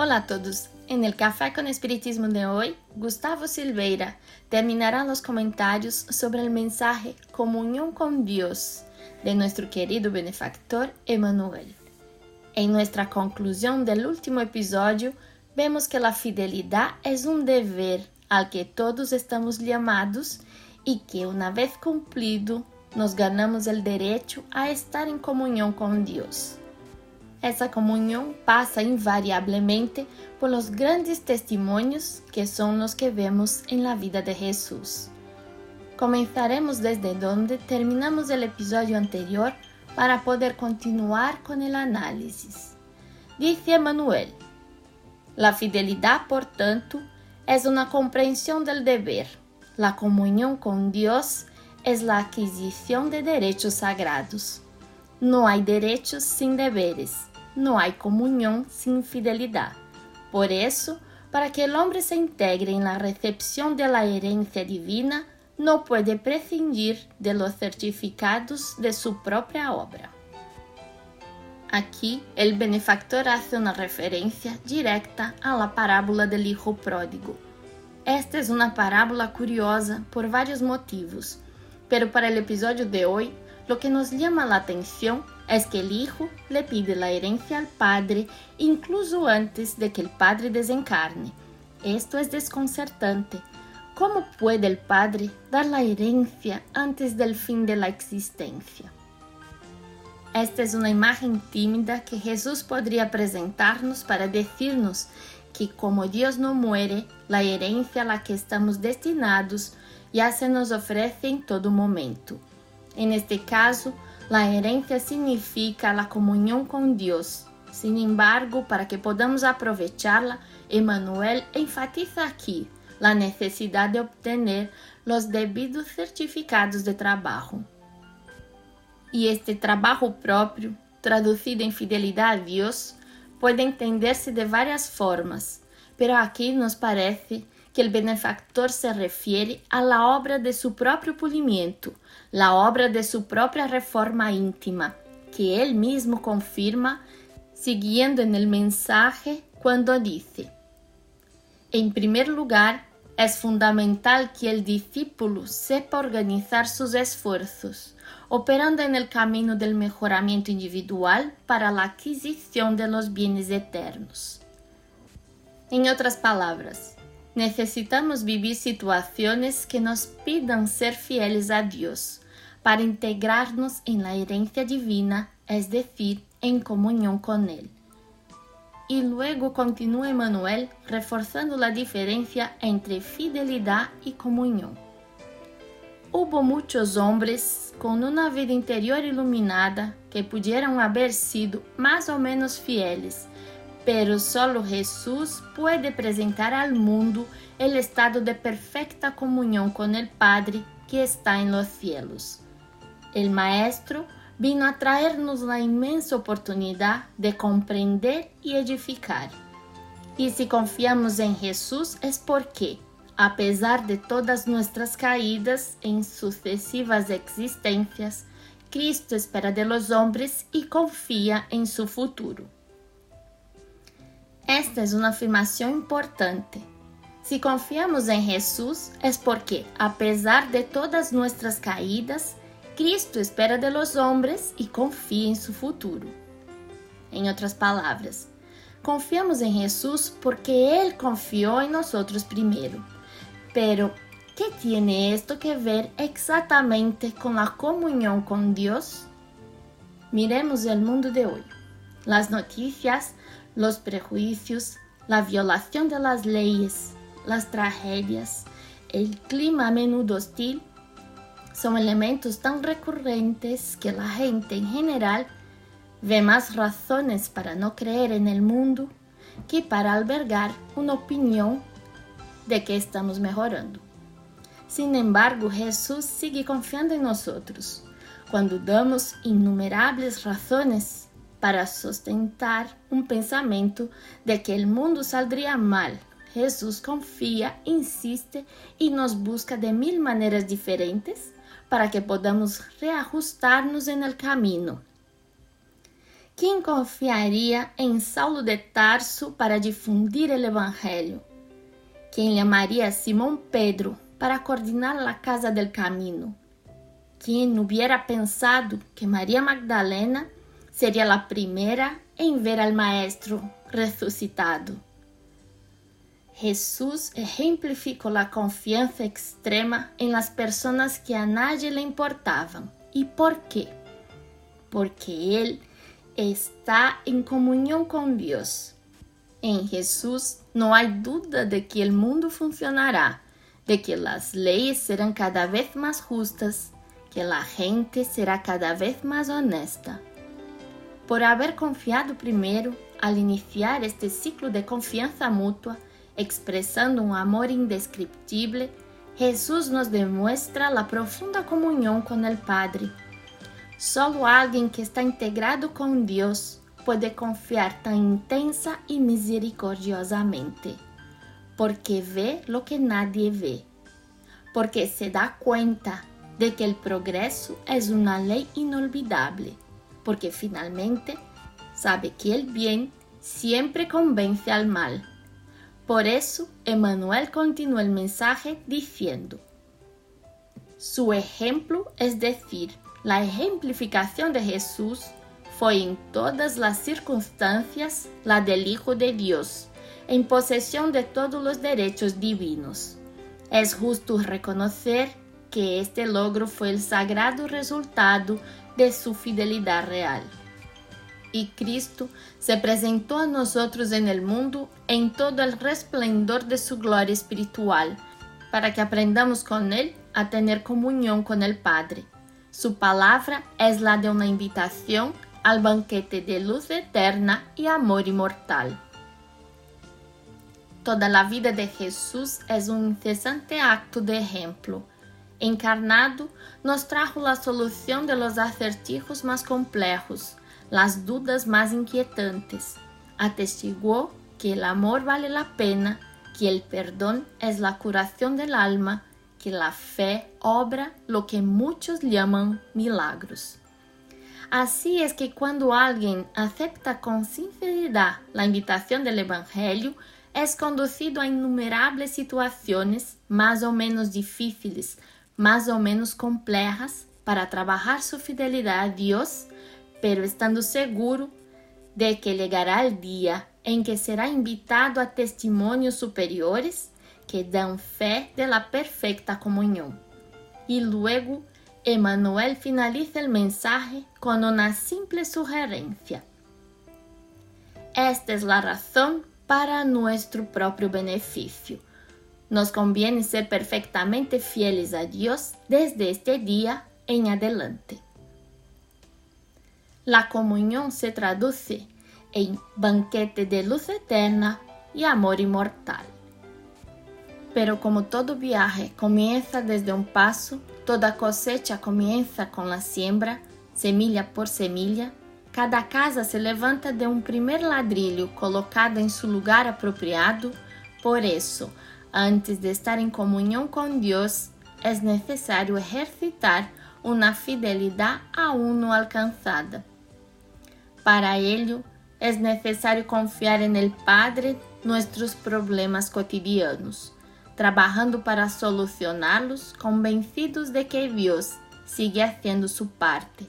Hola a todos. En el Café con Espiritismo de hoy, Gustavo Silveira terminará los comentarios sobre el mensaje Comunión con Dios de nuestro querido benefactor Emmanuel. En nuestra conclusión del último episodio, vemos que la fidelidad es un deber al que todos estamos llamados y que una vez cumplido, nos ganamos el derecho a estar en comunión con Dios. Essa comunhão passa invariablemente por los grandes testemunhos que são os que vemos em la vida de Jesus. Comenzaremos desde donde terminamos o episódio anterior para poder continuar com o análisis. Dice Emmanuel: La fidelidad, portanto, es una comprensión del deber. La comunión con Dios es la adquisición de derechos sagrados. No hay derechos sin deberes no hay comunión sin fidelidad. Por eso, para que el hombre se integre recepción de la herencia divina, no puede prescindir de los certificados de su propia obra. Aqui, el benefactor hace una referencia directa a la parábola del hijo pródigo. Esta es una parábola curiosa por varios motivos, pero para el episodio de hoy, lo que nos llama la atención es que el hijo le pide la herencia al padre incluso antes de que el padre desencarne. Esto es desconcertante. ¿Cómo puede el padre dar la herencia antes del fin de la existencia? Esta es una imagen tímida que Jesús podría presentarnos para decirnos que como Dios no muere, la herencia a la que estamos destinados ya se nos ofrece en todo momento. En este caso, La herencia significa la comunión con Dios. Sin embargo, para que podamos aprovecharla, Emmanuel enfatiza aquí la necesidad de obtener los debidos certificados de trabajo. Y este trabajo propio, traducido en fidelidad a Dios, puede entenderse de varias formas, pero aquí nos parece que el benefactor se refiere a la obra de su propio pulimiento, la obra de su propia reforma íntima, que él mismo confirma siguiendo en el mensaje cuando dice, en primer lugar, es fundamental que el discípulo sepa organizar sus esfuerzos, operando en el camino del mejoramiento individual para la adquisición de los bienes eternos. En otras palabras, necesitamos vivir situaciones que nos pidan ser fieles a Dios para integrarnos en la herencia divina, es decir, en comunión con Él. Y luego continúa Emmanuel reforzando la diferencia entre fidelidad y comunión. Hubo muchos hombres con una vida interior iluminada que pudieron haber sido más o menos fieles pero solo Jesús puede presentar al mundo el estado de perfecta comunión con el Padre que está en los cielos. El Maestro vino a traernos la inmensa oportunidad de comprender y edificar. Y si confiamos en Jesús es porque, a pesar de todas nuestras caídas en sucesivas existencias, Cristo espera de los hombres y confía en su futuro. Esta es una afirmación importante. Si confiamos en Jesús es porque, a pesar de todas nuestras caídas, Cristo espera de los hombres y confía en su futuro. En otras palabras, confiamos en Jesús porque Él confió en nosotros primero. Pero, ¿qué tiene esto que ver exactamente con la comunión con Dios? Miremos el mundo de hoy. Las noticias los prejuicios, la violación de las leyes, las tragedias, el clima a menudo hostil, son elementos tan recurrentes que la gente en general ve más razones para no creer en el mundo que para albergar una opinión de que estamos mejorando. Sin embargo, Jesús sigue confiando en nosotros cuando damos innumerables razones para sustentar um pensamento de que o mundo saldría mal. Jesus confia, insiste e nos busca de mil maneiras diferentes para que podamos reajustarnos en el camino. quem confiaria em Saulo de Tarso para difundir o Evangelho? Quem chamaria Simão Pedro para coordenar a Casa del Camino? Quem hubiera pensado que Maria Magdalena seria a primeira em ver al Maestro ressuscitado? Jesús ejemplificó la confianza extrema en las personas que a nadie le importaban. ¿Y por qué? Porque Él está en comunión con Dios. En Jesús no hay duda de que el mundo funcionará, de que las leyes serán cada vez más justas, que la gente será cada vez más honesta. Por haber confiado primero, al iniciar este ciclo de confianza mutua, expressando um amor indescriptible, Jesus nos demonstra a profunda comunhão com o Padre. Solo alguém que está integrado com Deus pode confiar tão intensa e misericordiosamente, porque vê lo que nadie vê, porque se dá conta de que o progresso é uma lei inolvidável, porque finalmente sabe que o bem sempre convence al mal por eso, Emmanuel continúa el mensaje diciendo, su ejemplo, es decir, la ejemplificación de Jesús, fue en todas las circunstancias la del Hijo de Dios, en posesión de todos los derechos divinos. Es justo reconocer que este logro fue el sagrado resultado de su fidelidad real y Cristo se presentó a nosotros en el mundo en todo el resplendor de su gloria espiritual, para que aprendamos con Él a tener comunión con el Padre. Su palabra es la de una invitación al banquete de luz eterna y amor inmortal. Toda la vida de Jesús es un incesante acto de ejemplo. Encarnado, nos trajo la solución de los acertijos más complejos, las dudas más inquietantes. Atestiguó que el amor vale la pena, que el perdón es la curación del alma, que la fe obra lo que muchos llaman milagros. Así es que cuando alguien acepta con sinceridad la invitación del Evangelio, es conducido a innumerables situaciones más o menos difíciles, más o menos complejas, para trabajar su fidelidad a Dios pero estando seguro de que llegará el día en que será invitado a testimonios superiores que dan fe de la perfecta comunión. Y luego, Emmanuel finaliza el mensaje con una simple sugerencia. Esta es la razón para nuestro propio beneficio. Nos conviene ser perfectamente fieles a Dios desde este día en adelante. La comunión se traduce en banquete de luz eterna y amor inmortal. Pero como todo viaje comienza desde un paso, toda cosecha comienza con la siembra, semilla por semilla, cada casa se levanta de um primeiro ladrilho colocado em seu lugar apropriado. Por isso, antes de estar em comunhão com Deus, é necessário exercitar uma fidelidade aún não alcançada. Para ello, es necesario confiar en el Padre nuestros problemas cotidianos, trabajando para solucionarlos convencidos de que Dios sigue haciendo su parte,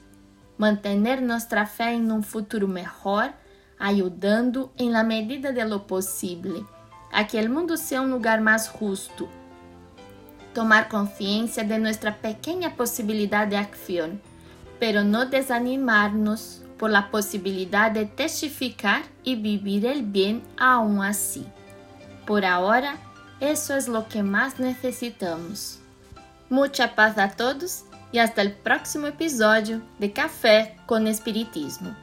mantener nuestra fe en un futuro mejor, ayudando en la medida de lo posible a que el mundo sea un lugar más justo, tomar conciencia de nuestra pequeña posibilidad de acción, pero no desanimarnos por la posibilidad de testificar y vivir el bien aún así. Por ahora, eso es lo que más necesitamos. Mucha paz a todos y hasta el próximo episodio de Café con Espiritismo.